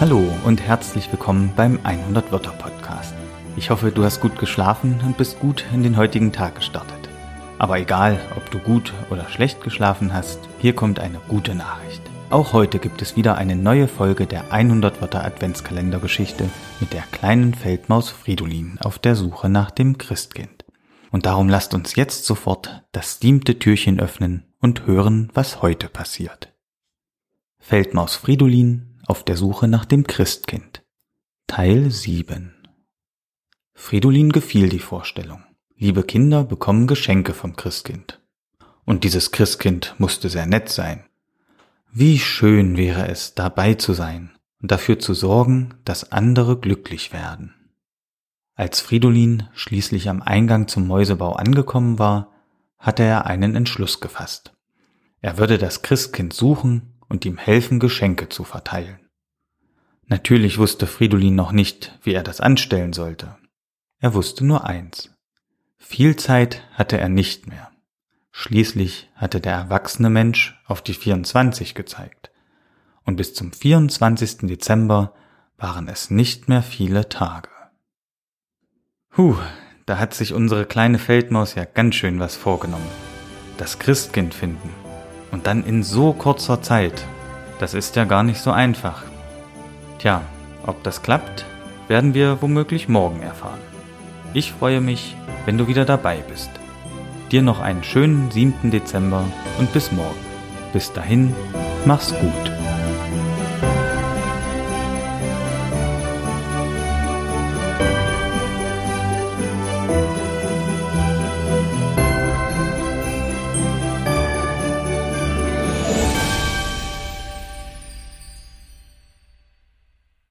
Hallo und herzlich willkommen beim 100 Wörter Podcast. Ich hoffe, du hast gut geschlafen und bist gut in den heutigen Tag gestartet. Aber egal, ob du gut oder schlecht geschlafen hast, hier kommt eine gute Nachricht. Auch heute gibt es wieder eine neue Folge der 100 Wörter Adventskalendergeschichte mit der kleinen Feldmaus Fridolin auf der Suche nach dem Christkind. Und darum lasst uns jetzt sofort das siebte Türchen öffnen und hören, was heute passiert. Feldmaus Fridolin auf der Suche nach dem Christkind. Teil 7 Fridolin gefiel die Vorstellung. Liebe Kinder bekommen Geschenke vom Christkind. Und dieses Christkind musste sehr nett sein. Wie schön wäre es, dabei zu sein und dafür zu sorgen, dass andere glücklich werden. Als Fridolin schließlich am Eingang zum Mäusebau angekommen war, hatte er einen Entschluss gefasst. Er würde das Christkind suchen und ihm helfen, Geschenke zu verteilen. Natürlich wusste Fridolin noch nicht, wie er das anstellen sollte. Er wusste nur eins. Viel Zeit hatte er nicht mehr. Schließlich hatte der erwachsene Mensch auf die 24 gezeigt. Und bis zum 24. Dezember waren es nicht mehr viele Tage. Huh, da hat sich unsere kleine Feldmaus ja ganz schön was vorgenommen. Das Christkind finden. Und dann in so kurzer Zeit. Das ist ja gar nicht so einfach. Tja, ob das klappt, werden wir womöglich morgen erfahren. Ich freue mich, wenn du wieder dabei bist. Dir noch einen schönen 7. Dezember und bis morgen. Bis dahin, mach's gut.